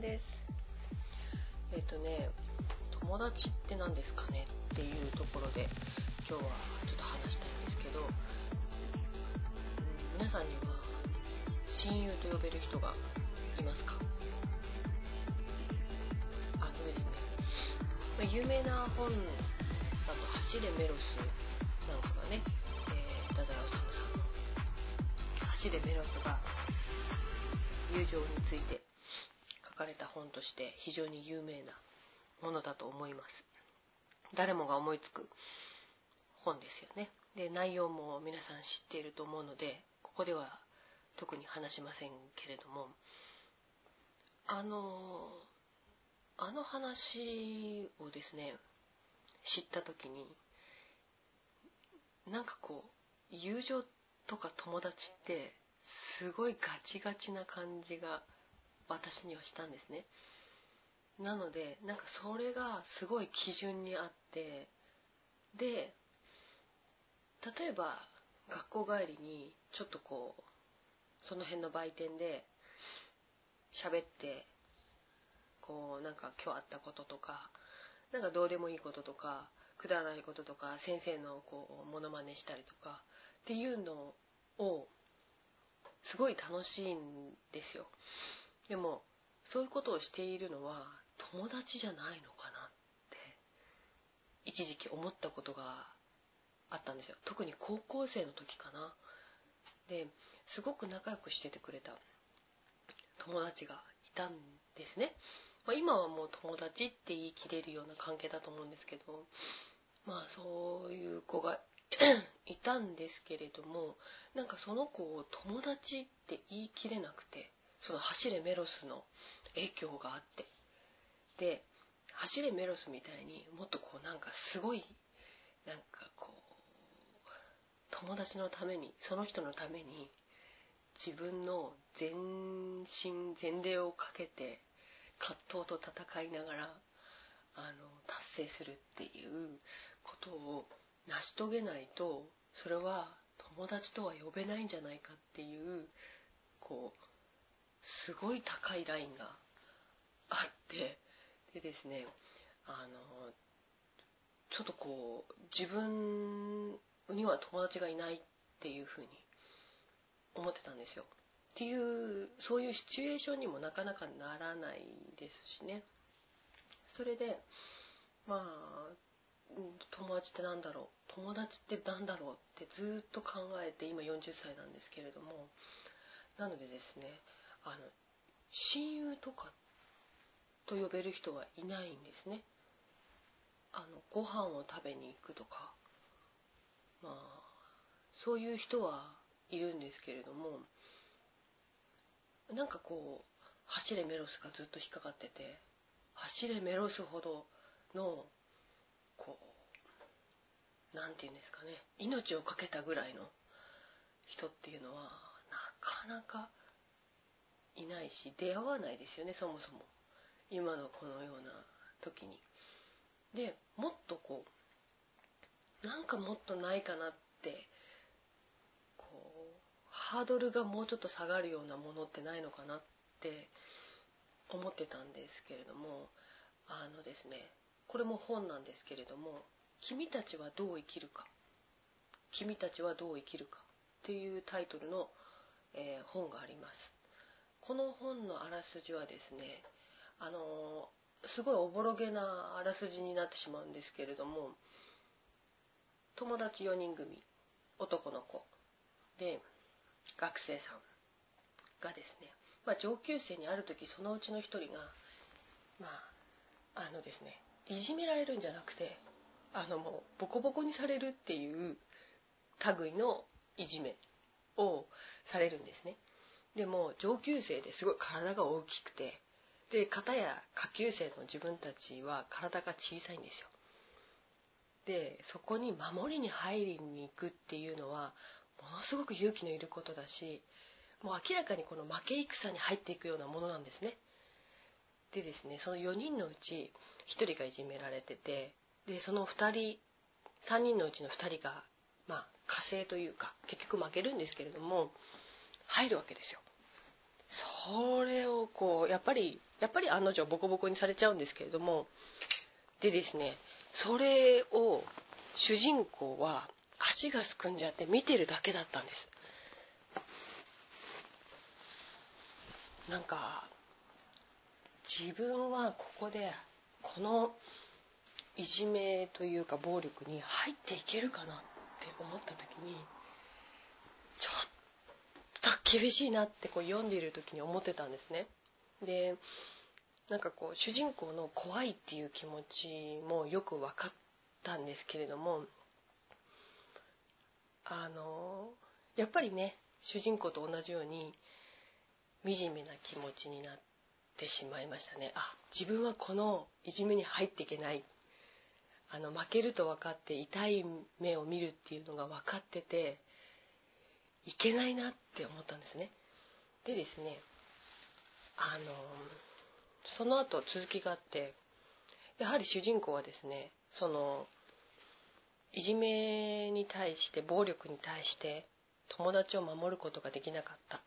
です。えっ、とね友達って何ですかねっていうところで今日はちょっと話したいんですけど、皆さんには親友と呼べる人がいますか？あのですね、有名な本だと「走れメロス」なんかがね、えー、太宰治さんの「走れメロス」が友情についてかれた本として非常に有名なものだと思います。誰もが思いつく本ですよね。で内容も皆さん知っていると思うのでここでは特に話しませんけれどもあのあの話をですね知った時になんかこう友情とか友達ってすごいガチガチな感じが私にはしたんですね。なのでなんかそれがすごい基準にあってで例えば学校帰りにちょっとこうその辺の売店で喋ってこうなんか今日あったこととかなんかどうでもいいこととかくだらないこととか先生のこうモノマネしたりとかっていうのをすごい楽しいんですよ。でもそういうことをしているのは友達じゃないのかなって一時期思ったことがあったんですよ。特に高校生の時かな。ですごく仲良くしててくれた友達がいたんですね、まあ、今はもう友達って言い切れるような関係だと思うんですけどまあそういう子が いたんですけれどもなんかその子を友達って言い切れなくてその走れメロスの影響があって。で走れメロスみたいにもっとこうなんかすごいなんかこう友達のためにその人のために自分の全身全霊をかけて葛藤と戦いながらあの達成するっていうことを成し遂げないとそれは友達とは呼べないんじゃないかっていうこうすごい高いラインがあってでですねあのちょっとこう自分には友達がいないっていうふうに思ってたんですよ。っていうそういうシチュエーションにもなかなかならないですしね。それでまあ友達って何だろう？友達って何だろう？ってずっと考えて今40歳なんですけれども。なのでですねあの親友とかと呼べる人がいないんですね。あのご飯を食べに行くとか。まあそういう人はいるんですけれども。なんかこう走れメロスがずっと引っかかってて走れメロスほどのこう何て言うんですかね。命を懸けたぐらいの人っていうのはなかなかいないし出会わないですよねそもそも。今のこのような時に。でもっとこうなんかもっとないかなってこうハードルがもうちょっと下がるようなものってないのかなって思ってたんですけれどもあのですねこれも本なんですけれども「君たちはどう生きるか」「君たちはどう生きるか」っていうタイトルの、えー、本があります。この本のあらすじはですねあのすごいおぼろげなあらすじになってしまうんですけれども友達4人組男の子で学生さんがですね、まあ、上級生にある時そのうちの1人がまああのですねいじめられるんじゃなくてあのもうボコボコにされるっていう類のいじめをされるんですね。でも上級生ですごい体が大きくてで片や下級生の自分たちは体が小さいんですよ。でそこに守りに入りに行くっていうのはものすごく勇気のいることだしもう明らかにこの負け戦に入っていくようなものなんですね。でですねその4人のうち1人がいじめられててでその2人3人のうちの2人がまあ火星というか結局負けるんですけれども入るわけですよ。それをこうやっぱりやっぱり案の定ボコボコにされちゃうんですけれどもでですねそれを主人公は足がすくんじゃって見てるだけだったんです。なんか自分はここでこのいじめというか暴力に入っていけるかなって思った時にちょっと厳しいなってこう読んでいる時に思ってたんですね。でなんかこう主人公の怖いっていう気持ちもよく分かったんですけれどもあのやっぱりね主人公と同じように惨めな気持ちになってしまいましたね。あ自分はこのいじめに入っていけない。あの負けると分かって痛い目を見るっていうのが分かってていけないなって思ったんですね。でですねあのその後続きがあってやはり主人公はですねそのいじめに対して暴力に対して友達を守ることができなかった。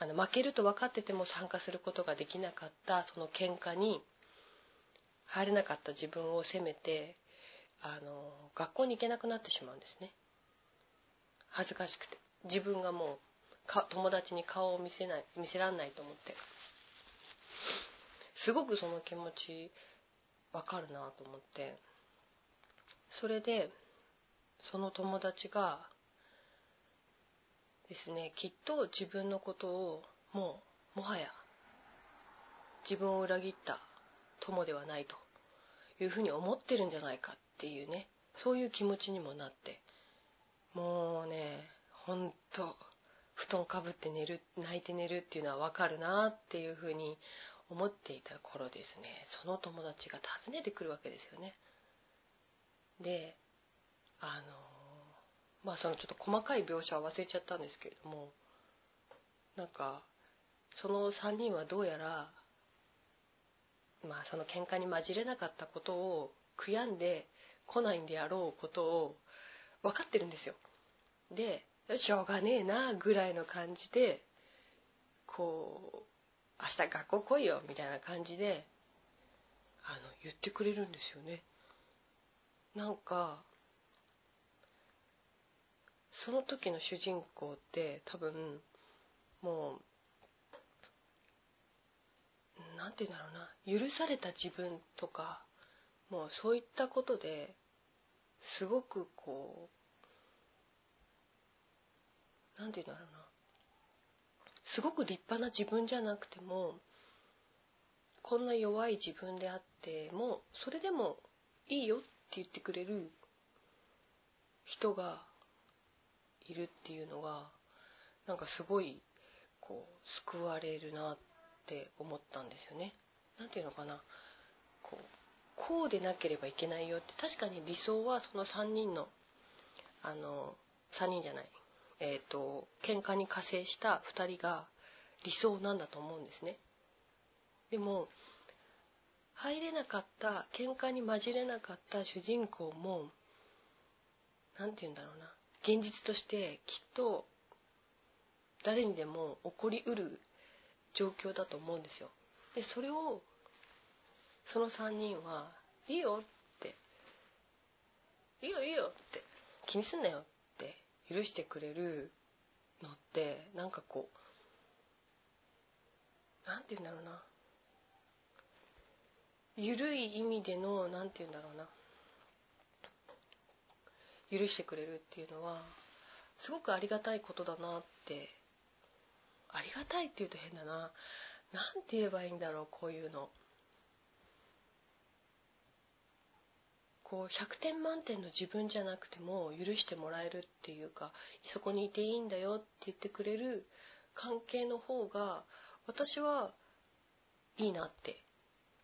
あの負けると分かってても参加することができなかったその喧嘩に入れなかった自分を責めてあの学校に行けなくなってしまうんですね。恥ずかしくて。自分がもうか友達に顔を見せない見せらんないと思って。すごくその気持ちわかるなと思って。それでその友達がですねきっと自分のことをもうもはや自分を裏切った友ではないというふうに思ってるんじゃないかっていうね。そういう気持ちにもなって。もうねほんと布団かぶって寝る泣いて寝るっていうのはわかるなっていうふうに思っていた頃ですね。その友達が訪ねてくるわけですよね。であのまあそのちょっと細かい描写は忘れちゃったんですけれどもなんかその3人はどうやらまあその喧嘩に混じれなかったことを悔やんで来ないんであろうことを分かってるんですよ。でしょうがねえなぐらいの感じでこう明日学校来いよみたいな感じであの言ってくれるんですよね。なんかその時の主人公って多分もう何て言うんだろうな許された自分とかもうそういったことですごくこう何て言うんだろうな。すごく立派な自分じゃなくてもこんな弱い自分であってもそれでもいいよって言ってくれる人がいるっていうのがなんかすごいこう救われるなって思ったんですよね。なんていうのかな。こうこうでなければいけないよって確かに理想はその3人のあの3人じゃない。えっ、ー、と喧嘩に加勢した2人が理想なんだと思うんですね。でも入れなかった喧嘩に混じれなかった主人公も何て言うんだろうな現実としてきっと誰にでも起こりうる状況だと思うんですよ。でそれをその3人は「いいよ」って「いいよいいよ」って「気にすんなよ」って許してくれるのってなんかこう何て言うんだろうな。緩い意味での何て言うんだろうな。許してくれるっていうのはすごくありがたいことだなってありがたいって言うと変だな。何て言えばいいんだろうこういうの。こう100点満点の自分じゃなくても許してもらえるっていうかそこにいていいんだよって言ってくれる関係の方が私はいいなって。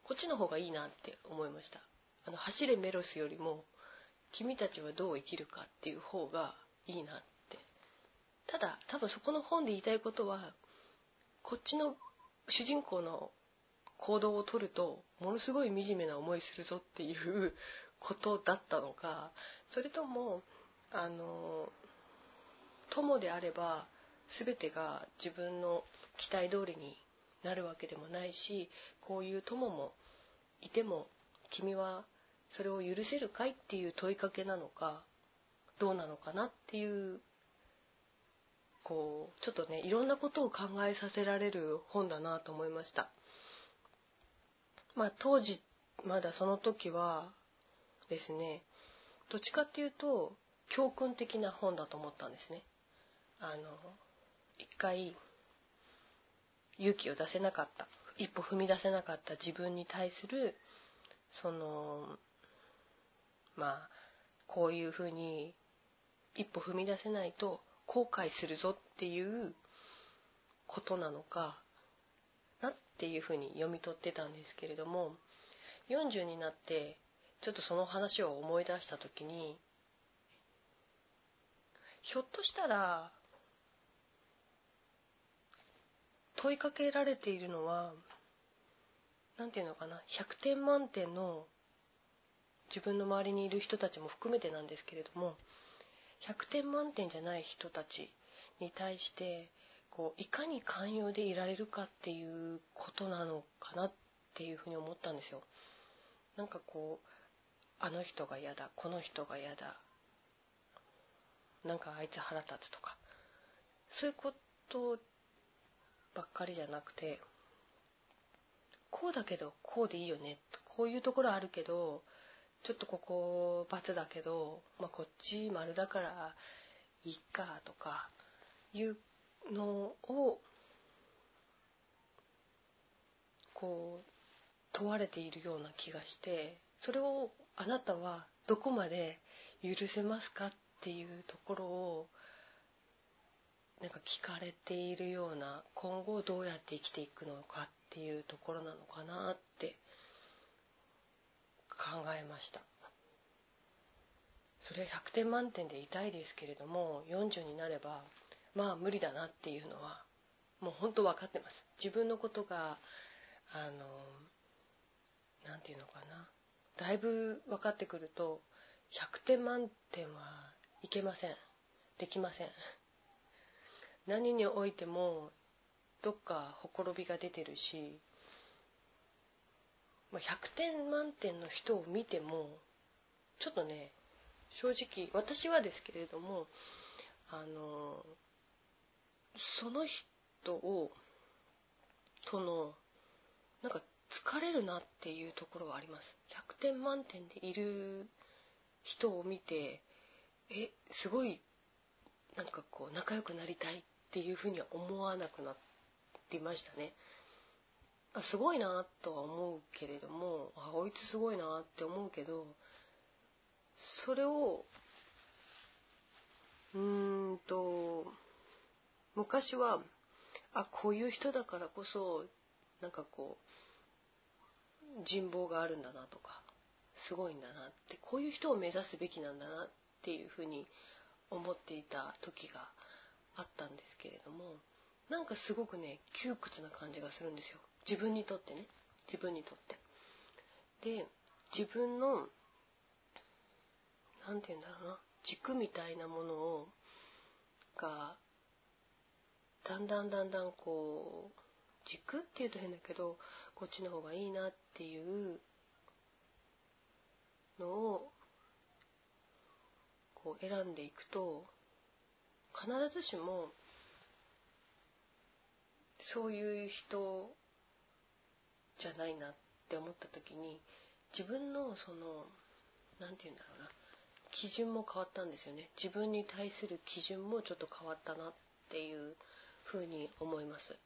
こっちの方がいいなって思いました。あの走れメロスよりも君たちはどう生きるかっていう方がいいなって。ただ多分そこの本で言いたいことはこっちの主人公の行動をとるとものすごい惨めな思いするぞっていうことだったのかそれともあの友であれば全てが自分の期待通りになるわけでもないしこういう友もいても君はそれを許せるかいっていう問いかけなのかどうなのかなっていうこうちょっとねいろんなことを考えさせられる本だなと思いました。まあ当時まだその時はですね。どっちかっていうと教訓的な本だと思ったんですね。あの一回勇気を出せなかった一歩踏み出せなかった自分に対するそのまあこういうふうに一歩踏み出せないと後悔するぞっていうことなのかなっていうふうに読み取ってたんですけれども40になってちょっとその話を思い出した時にひょっとしたら問いかけられているのは何て言うのかな100点満点の自分の周りにいる人たちも含めてなんですけれども100点満点じゃない人たちに対してこういかに寛容でいられるかっていうことなのかなっていうふうに思ったんですよ。なんかこうあの人が嫌だこの人が嫌だ。なんかあいつ腹立つとか。そういうことばっかりじゃなくてこうだけどこうでいいよね。こういうところあるけどちょっとここ×だけど、まあ、こっち丸だからいいかとかいうのをこう問われているような気がしてそれをあなたはどこまで許せますかっていうところをなんか聞かれているような今後どうやって生きていくのかっていうところなのかなって考えました。それ100点満点でいたいですけれども40になればまあ無理だなっていうのはもう本当分かってます。自分のことがあの何て言うのかな。だいぶ分かってくると100点満点はいけません。できません。何においてもどっかほころびが出てるし100点満点の人を見てもちょっとね正直私はですけれどもあのその人をとの疲れるなっていうところはあります。100点満点でいる人を見てえすごいなんかこう仲良くなりたいっていうふうには思わなくなっていましたね。あすごいなとは思うけれどもあこいつすごいなって思うけどそれをうーんと昔はあこういう人だからこそなんかこう人望があるんだなとかすごいんだなってこういう人を目指すべきなんだなっていうふうに思っていた時があったんですけれどもなんかすごくね窮屈な感じがするんですよ。自分にとってね。自分にとって。で自分の何て言うんだろうな。軸みたいなものをがだんだんだんだんこう軸っていうと変だけどこっちの方がいいなっていうのをこう選んでいくと必ずしもそういう人じゃないなって思った時に自分のその何て言うんだろうな基準も変わったんですよね。自分に対する基準もちょっと変わったなっていうふうに思います。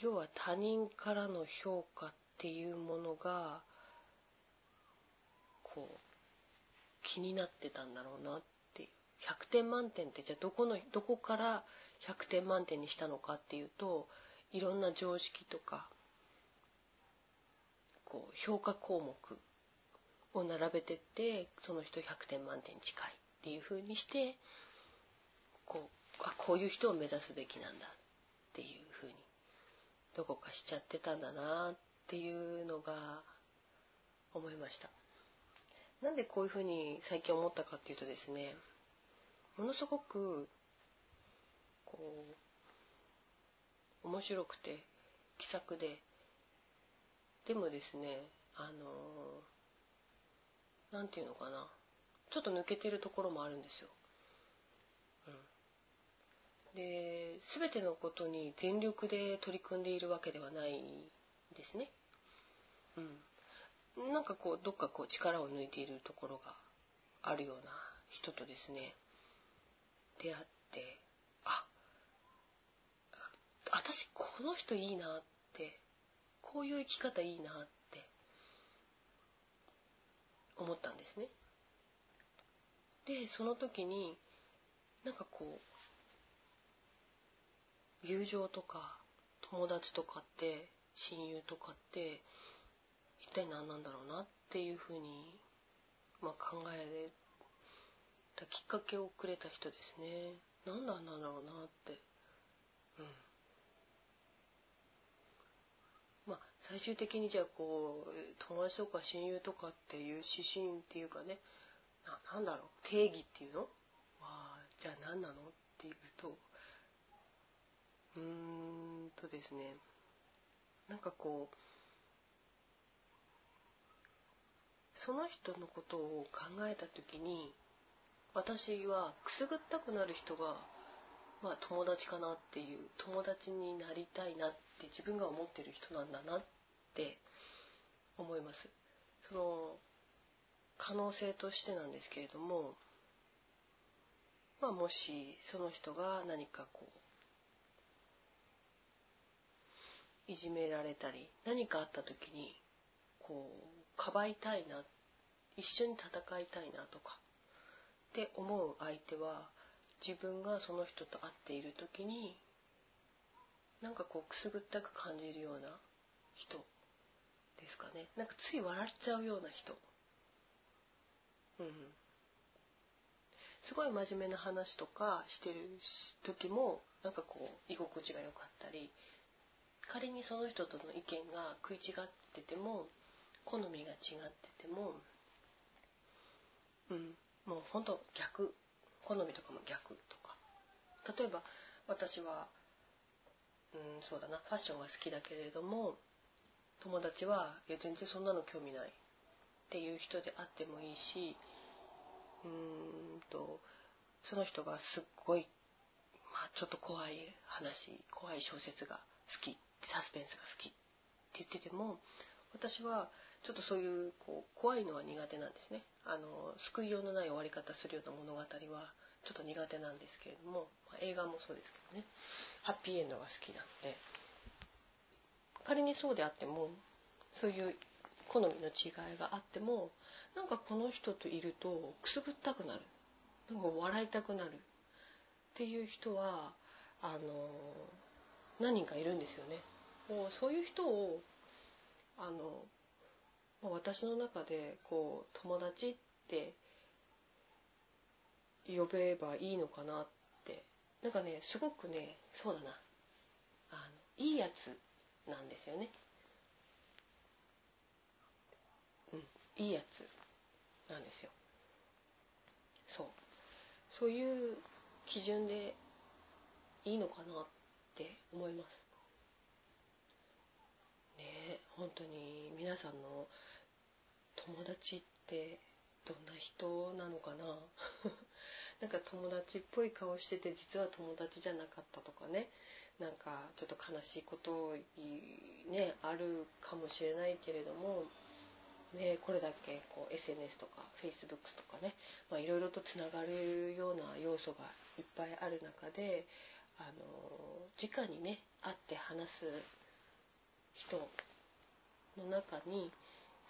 要は他人からの評価っていうものがこう気になってたんだろうなって。100点満点ってじゃあどこのどこから100点満点にしたのかっていうといろんな常識とかこう評価項目を並べてってその人100点満点に近いっていう風にしてこうあこういう人を目指すべきなんだっていう風にどこかしちゃってたんだなっていうのが思いましたなんでこういう風に最近思ったかっていうとですねものすごくこう面白くて気さくででもですねあの何て言うのかなちょっと抜けてるところもあるんですよ。で全てのことに全力で取り組んでいるわけではないですね。うん、なんかこうどっかこう力を抜いているところがあるような人とですね出会ってあ私この人いいなってこういう生き方いいなって思ったんですね。でその時になんかこう友情とか友達とかって親友とかって一体何なんだろうなっていうふうに、まあ、考えたきっかけをくれた人ですね。何なんだろうなって。うん。まあ最終的にじゃあこう友達とか親友とかっていう指針っていうかねななんだろう定義っていうの？はじゃあ何なの？っていうとうーんとですねなんかこうその人のことを考えた時に私はくすぐったくなる人がまあ友達かなっていう友達になりたいなって自分が思ってる人なんだなって思います。その可能性としてなんですけれども、まあ、もしその人が何かこういじめられたり何かあった時にこうかばいたいな一緒に戦いたいなとか。って思う相手は自分がその人と会っている時になんかこうくすぐったく感じるような人ですかね。なんかつい笑っちゃうような人。うん、すごい真面目な話とかしてる時もなんかこう居心地が良かったり仮にその人との意見が食い違ってても好みが違っててもうんもうほんと逆好みとかも逆とか。例えば私はうんそうだなファッションが好きだけれども友達はいや全然そんなの興味ないっていう人であってもいいしうーんとその人がすっごい、まあ、ちょっと怖い話怖い小説が好きサスペンスが好きって言ってても私はちょっとそういうこう怖いのは苦手なんですね。あの救いようのない終わり方するような物語はちょっと苦手なんですけれども、まあ、映画もそうですけどね。ハッピーエンドが好きなので。仮にそうであってもそういう好みの違いがあってもなんかこの人といるとくすぐったくなる。なんか笑いたくなる。っていう人はあの何人かいるんですよね。もうそういう人をあの私の中でこう友達って呼べばいいのかなって。なんかねすごくねそうだな。あのいいやつなんですよね。うんいいやつなんですよ。そう。そういう基準でいいのかなって思います。本当に皆さんの友達ってどんな人なのかな？なんか友達っぽい顔してて実は友達じゃなかったとかね。なんかちょっと悲しいことねあるかもしれないけれどもね、これだけこう SNS とか Facebook とかねいろいろとつながるような要素がいっぱいある中であの直にね会って話す人の中に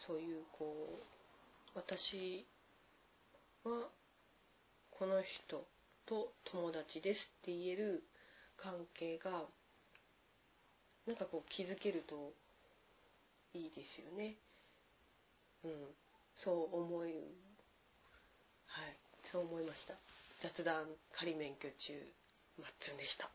そういうこう私はこの人と友達ですって言える関係がなんかこう気づけるといいですよね。うん、そう思い、はい、そう思いました。雑談仮免許中、マッツンでした。